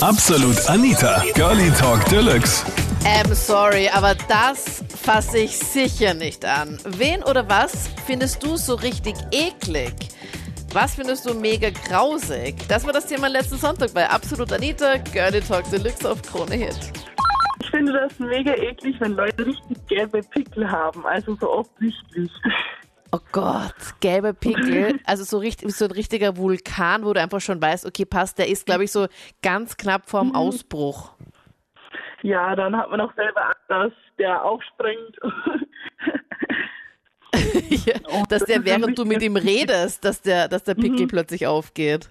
Absolut Anita, Girlie Talk Deluxe. Ähm, sorry, aber das fasse ich sicher nicht an. Wen oder was findest du so richtig eklig? Was findest du mega grausig? Das war das Thema letzten Sonntag bei Absolut Anita, Girlie Talk Deluxe auf Krone Hit. Ich finde das mega eklig, wenn Leute richtig gelbe Pickel haben, also so offensichtlich. Oh Gott, gelbe Pickel, also so, richtig, so ein richtiger Vulkan, wo du einfach schon weißt, okay, passt, der ist, glaube ich, so ganz knapp vorm Ausbruch. Ja, dann hat man auch selber Angst, dass der aufspringt. ja, dass der, während du mit ihm redest, dass der, dass der Pickel Mhm. plötzlich aufgeht.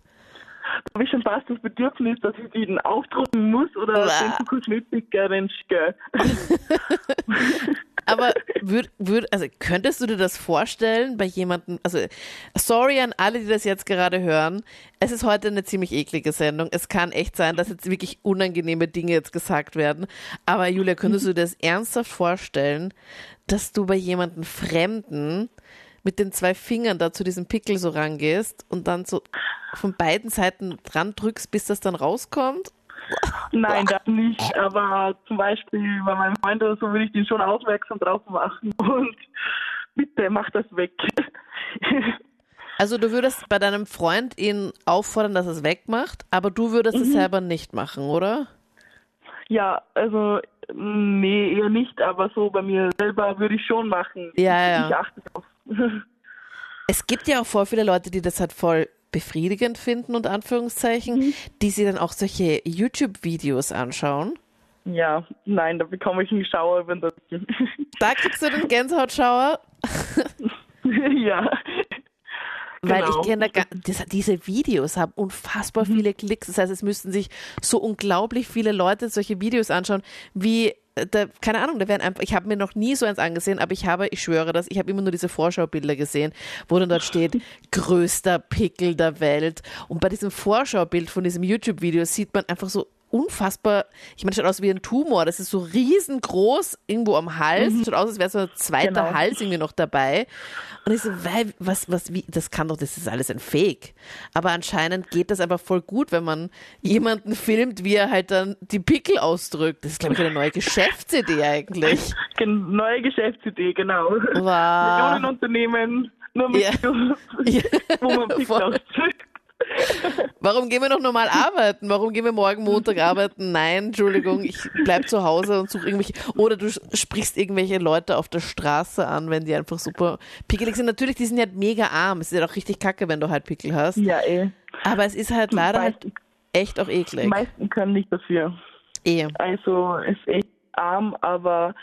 Da habe ich schon fast das Bedürfnis, dass ich den aufdrucken muss oder den Kosmetikerin schicke. Aber würd, würd, also könntest du dir das vorstellen bei jemandem, also sorry an alle, die das jetzt gerade hören, es ist heute eine ziemlich eklige Sendung. Es kann echt sein, dass jetzt wirklich unangenehme Dinge jetzt gesagt werden. Aber Julia, könntest du dir das ernsthaft vorstellen, dass du bei jemandem Fremden mit den zwei Fingern da zu diesem Pickel so rangehst und dann so von beiden Seiten dran drückst, bis das dann rauskommt? Nein, das nicht. Aber zum Beispiel bei meinem Freund oder so würde ich den schon aufmerksam drauf machen. Und bitte mach das weg. Also du würdest bei deinem Freund ihn auffordern, dass er es wegmacht, aber du würdest es selber nicht machen, oder? Ja, also nee, eher nicht, aber so bei mir selber würde ich schon machen. Ja, ja. Ich achte drauf. Es gibt ja auch voll viele Leute, die das halt voll befriedigend finden, unter Anführungszeichen, die sich dann auch solche YouTube-Videos anschauen. Ja, nein, da bekomme ich einen Schauer, wenn das. Da kriegst du den Gänsehautschauer, ja. weil Genau. ich kenne, da diese Videos haben unfassbar viele Klicks. Das heißt, es müssten sich so unglaublich viele Leute solche Videos anschauen, wie da, keine Ahnung, da werden einfach, ich habe mir noch nie so eins angesehen, aber ich habe, ich schwöre das, ich habe immer nur diese Vorschaubilder gesehen, wo dann dort steht, größter Pickel der Welt. Und bei diesem Vorschaubild von diesem YouTube-Video sieht man einfach so unfassbar, ich meine, das schaut aus wie ein Tumor, das ist so riesengroß irgendwo am Hals, schaut aus, als wäre so ein zweiter Genau. Hals irgendwie noch dabei. Und ich so, weil, was, was, wie, das kann doch, das ist alles ein Fake. Aber anscheinend geht das aber voll gut, wenn man jemanden filmt, wie er halt dann die Pickel ausdrückt. Das ist, glaube ich, eine neue Geschäftsidee eigentlich. Gen- Neue Geschäftsidee, genau. Wow. Millionenunternehmen, nur mit Ja. Videos, Ja, wo man Pickel ausdrückt. Warum gehen wir noch normal arbeiten? Warum gehen wir morgen Montag arbeiten? Nein, Entschuldigung, ich bleib zu Hause und suche irgendwelche. Oder du sprichst irgendwelche Leute auf der Straße an, wenn die einfach super pickelig sind. Natürlich, die sind ja mega arm. Es ist ja auch richtig kacke, wenn du halt Pickel hast. Ja, eh. Aber es ist halt leider halt echt auch die eklig. meisten können nicht dafür. Eh. Also ist echt arm, aber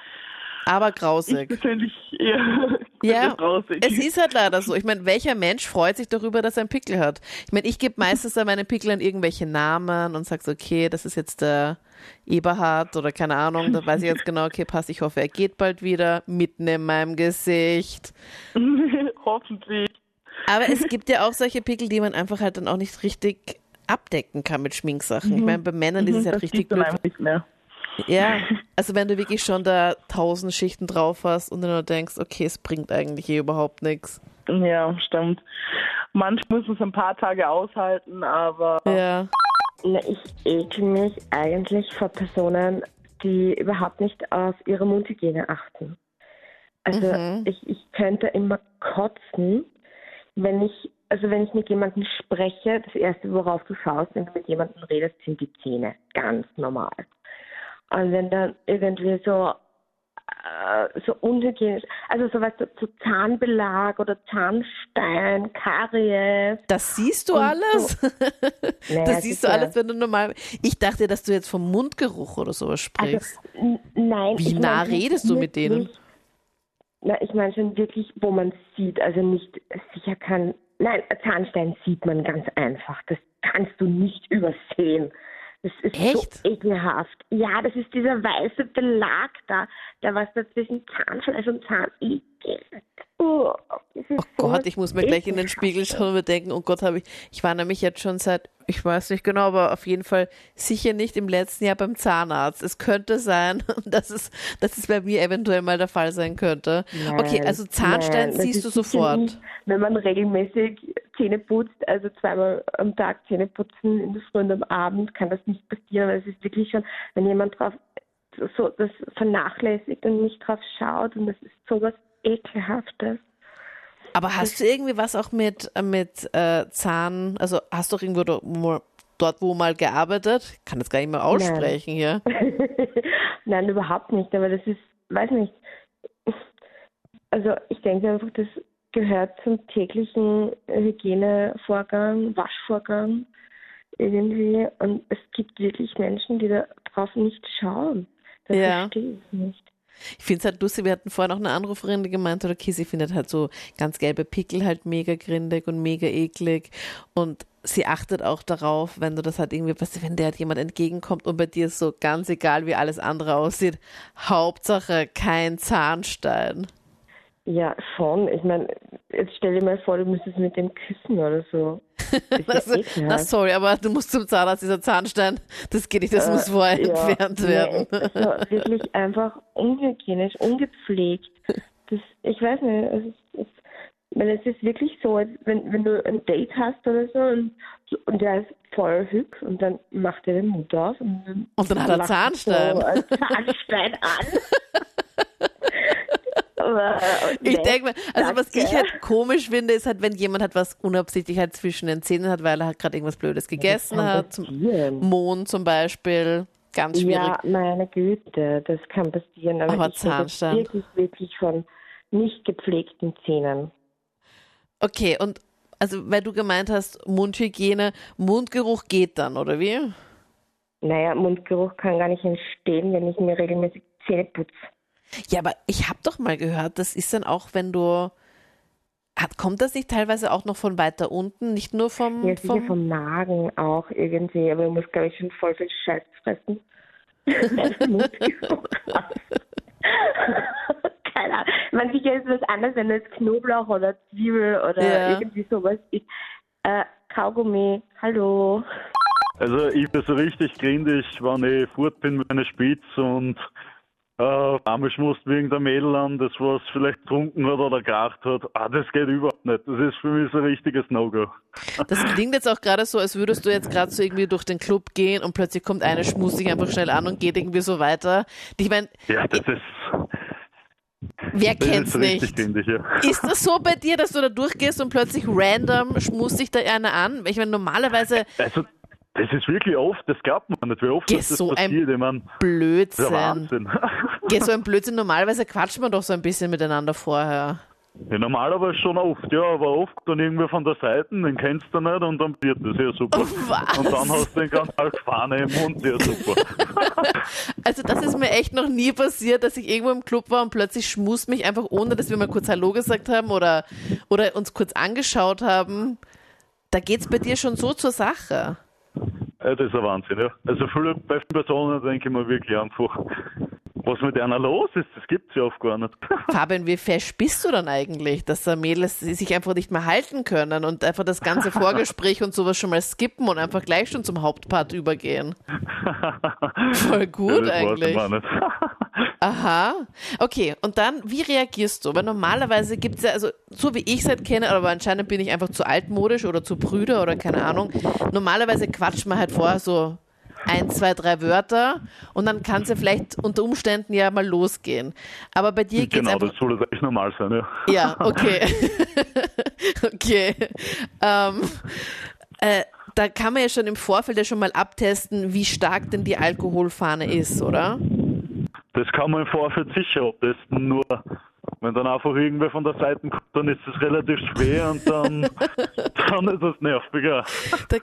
Aber ich grausig. persönlich eher Ja, es ist halt leider so. Ich meine, welcher Mensch freut sich darüber, dass er einen Pickel hat? Ich meine, ich gebe meistens dann meine Pickel an irgendwelche Namen und sage so, okay, das ist jetzt der Eberhard oder keine Ahnung, da weiß ich jetzt genau, okay, passt, ich hoffe, er geht bald wieder, mitten in meinem Gesicht. Hoffentlich. Aber es gibt ja auch solche Pickel, die man einfach halt dann auch nicht richtig abdecken kann mit Schminksachen. Ich meine, bei Männern ist es Mhm, halt das richtig blöd. einfach nicht mehr. Ja, also wenn du wirklich schon da tausend Schichten drauf hast und dann nur denkst, okay, es bringt eigentlich hier überhaupt nichts. Ja, stimmt. Manchmal muss man es ein paar Tage aushalten, aber Ja. Na, ich ekel mich eigentlich vor Personen, die überhaupt nicht auf ihre Mundhygiene achten. Also Mhm. ich, ich könnte immer kotzen, wenn ich, also wenn ich mit jemandem spreche, das erste, worauf du schaust, wenn du mit jemandem redest, sind die Zähne. Ganz normal. Und wenn dann irgendwie so äh, so unhygienisch, also so du, so Zahnbelag oder Zahnstein, Karies. Das siehst du alles? Naja, das siehst du sicher. alles, wenn du normal. Ich dachte, dass du jetzt vom Mundgeruch oder sowas sprichst. Also, nein. Wie ich nah meine redest du mit denen? Na, ich meine schon wirklich, wo man sieht, also nicht, sicher kann, nein, Zahnstein sieht man ganz einfach. Das kannst du nicht übersehen. Das ist Echt? so ekelhaft. Ja, das ist dieser weiße Belag da, der was da zwischen Zahnfleisch und Zahn. Oh, oh Gott, ich muss mir gleich in den. Spiegel schauen und mir denken, oh Gott, habe ich. Ich war nämlich jetzt schon seit, ich weiß nicht genau, aber auf jeden Fall sicher nicht im letzten Jahr beim Zahnarzt. Es könnte sein, dass es, dass es bei mir eventuell mal der Fall sein könnte. okay, Nein, also Zahnstein nein, siehst du sofort. nicht, Wenn man regelmäßig Zähne putzt, also zweimal am Tag Zähne putzen, in der Früh und am Abend, kann das nicht passieren, weil es ist wirklich schon, wenn jemand drauf so das vernachlässigt und nicht drauf schaut und das ist sowas Ekelhaftes. Aber hast du irgendwie was auch mit, mit äh, Zahn, also hast du auch irgendwo dort, wo mal gearbeitet? Ich kann das gar nicht mehr aussprechen Nein. hier. Nein, überhaupt nicht, aber das ist, weiß nicht. Also ich denke einfach, das gehört zum täglichen Hygienevorgang, Waschvorgang irgendwie. Und es gibt wirklich Menschen, die darauf nicht schauen. Das Ja. verstehe ich nicht. Ich finde es halt lustig, wir hatten vorhin auch eine Anruferin, die gemeint hat, okay, sie findet halt so ganz gelbe Pickel halt mega grindig und mega eklig und sie achtet auch darauf, wenn du das halt irgendwie, weißt du, wenn dir halt jemand entgegenkommt und bei dir ist so ganz egal, wie alles andere aussieht, Hauptsache kein Zahnstein. Ja, schon. Ich meine, jetzt stell dir mal vor, du müsstest mit dem küssen oder so. Das ja ekelhaft. das, sorry, aber du musst zum Zahnarzt, dieser Zahnstein, das geht nicht, das muss vorher Äh, Ja, entfernt nee, werden. ist so wirklich einfach unhygienisch, ungepflegt. Das, ich weiß nicht, es ist, es, meine, es ist wirklich so, als wenn, wenn du ein Date hast oder so und, und der ist voll hübsch und dann macht er den Mund auf und dann, Und dann hat er Zahnstein. So einen Zahnstein an. Aber, Ich denke mal, also was ich halt komisch finde, ist halt, wenn jemand hat was unabsichtlich halt zwischen den Zähnen hat, weil er halt gerade irgendwas Blödes gegessen hat. Zum. Mond zum Beispiel. Ganz schwierig. Ja, meine Güte, das kann passieren. Aber, Aber Zahnstein. wirklich, wirklich von nicht gepflegten Zähnen. Okay, und also weil du gemeint hast, Mundhygiene, Mundgeruch geht dann, oder wie? Naja, Mundgeruch kann gar nicht entstehen, wenn ich mir regelmäßig Zähne putze. Ja, aber ich habe doch mal gehört, das ist dann auch, wenn du. Hat, kommt das nicht teilweise auch noch von weiter unten, nicht nur vom. Ja, vom vom Magen auch irgendwie, aber du musst, glaube ich, schon voll viel Scheiß fressen. Keine Ahnung. Man sicher ist was anderes, wenn jetzt Knoblauch oder Zwiebel oder Ja. irgendwie sowas isst. Äh, Kaugummi, hallo. Also ich bin so richtig grindig, wenn ich fort bin mit einer Spitz und äh, einmal schmust wegen der Mädel an, das was vielleicht getrunken hat oder geraucht hat. Ah, das geht überhaupt nicht. Das ist für mich so ein richtiges No-Go. Das klingt jetzt auch gerade so, als würdest du jetzt gerade so irgendwie durch den Club gehen und plötzlich kommt eine, schmust dich einfach schnell an und geht irgendwie so weiter. Ich meine, Ja, das ist, wer das kennt's ist nicht? grindig, ja. Ist das so bei dir, dass du da durchgehst und plötzlich random schmust dich da einer an? Ich meine, normalerweise Also, das ist wirklich oft, das glaubt man nicht, wie oft Geh, das, das so ein passiert. Ich ist Blödsinn. Wahnsinn. Geh, so ein Blödsinn. Normalerweise quatscht man doch so ein bisschen miteinander vorher. Ja, normalerweise schon oft, ja, aber oft dann irgendwie von der Seite, den kennst du nicht und dann wird das ja super. Was? Und dann hast du den ganzen Tag Fahne im Mund, ja super. Also das ist mir echt noch nie passiert, dass ich irgendwo im Club war und plötzlich schmust mich einfach, ohne dass wir mal kurz Hallo gesagt haben oder, oder uns kurz angeschaut haben. Da geht's bei dir schon so zur Sache. Ja, das ist ein Wahnsinn, ja. Also viele, bei vielen Personen denke ich mir wirklich einfach, was mit einer los ist, das gibt's ja oft gar nicht. Fabian, wie fesch bist du dann eigentlich, dass da Mädels sich einfach nicht mehr halten können und einfach das ganze Vorgespräch und sowas schon mal skippen und einfach gleich schon zum Hauptpart übergehen? Voll ja, gut das eigentlich. Aha. Okay, und dann, wie reagierst du? Weil normalerweise gibt es ja, also so wie ich es halt kenne, aber anscheinend bin ich einfach zu altmodisch oder zu brüder oder keine Ahnung. Normalerweise quatscht man halt vorher so ein, zwei, drei Wörter und dann kann es ja vielleicht unter Umständen ja mal losgehen. Aber bei dir geht es Genau, einfach. das soll eigentlich normal sein, ja. Ja, okay. okay. Ähm, äh, da kann man ja schon im Vorfeld ja schon mal abtesten, wie stark denn die Alkoholfahne ist, oder? Das kann man im Vorfeld sicher abtesten, nur wenn dann einfach irgendwer von der Seite kommt, dann ist es relativ schwer und dann, dann ist es nerviger.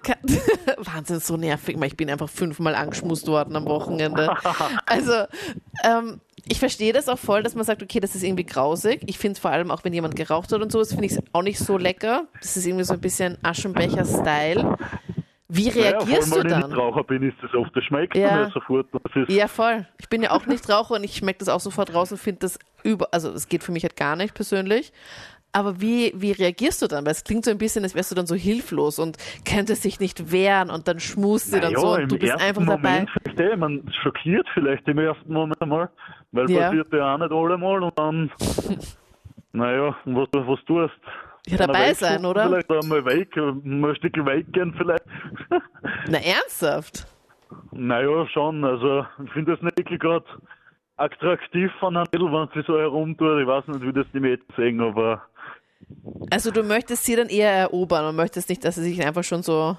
Kann, Wahnsinn, so nervig. Ich bin einfach fünfmal angeschmust worden am Wochenende. Also, ähm, ich verstehe das auch voll, dass man sagt, okay, das ist irgendwie grausig. Ich finde es vor allem auch, wenn jemand geraucht hat und so, das finde ich auch nicht so lecker. Das ist irgendwie so ein bisschen Aschenbecher-Style. Wie reagierst ja, du allem, wenn ich dann? nicht Raucher bin, ist das oft, das schmeckt Ja. ja sofort. Ja, voll. Ich bin ja auch nicht Raucher und ich schmecke das auch sofort raus und finde das über, also es geht für mich halt gar nicht persönlich. Aber wie, wie reagierst du dann? Weil es klingt so ein bisschen, als wärst du dann so hilflos und könntest dich nicht wehren und dann schmust sie dann ja, so und du bist einfach dabei. Moment, verstehe, man schockiert vielleicht im ersten Moment einmal, weil Ja. passiert ja auch nicht allemal und dann, naja, was, was tust Ja, dabei sein, oder? Vielleicht einmal weg, mal ein Stück weggehen vielleicht. Na, ernsthaft? naja, schon. Also ich finde das nicht gerade attraktiv von einem Mädel, wenn sie so herumtut. Ich weiß nicht, wie das die Mädchen sehen, aber Also du möchtest sie dann eher erobern und möchtest nicht, dass sie sich einfach schon so,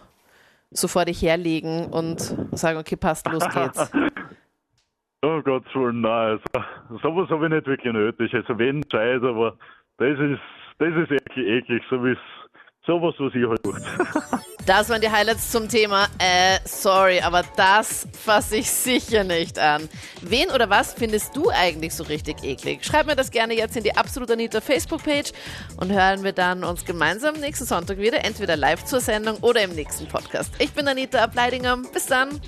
so vor dich herlegen und sagen, okay, passt, los geht's. oh Gott, Willen, nein. Also, sowas habe ich nicht wirklich nötig. Also wenn Scheiß, aber das ist, das ist eklig, eklig so wie sowas, was ich halt mache. Das waren die Highlights zum Thema. Äh, sorry, aber das fasse ich sicher nicht an. Wen oder was findest du eigentlich so richtig eklig? Schreib mir das gerne jetzt in die Absolut Anita Facebook-Page und hören wir dann uns gemeinsam nächsten Sonntag wieder, entweder live zur Sendung oder im nächsten Podcast. Ich bin Anita Ableidinger. Bis dann.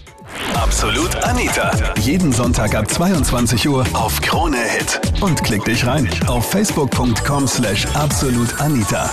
Absolut Anita. Jeden Sonntag ab 22 Uhr auf Krone Hit. Und klick dich rein auf facebook.com slash absolutanita.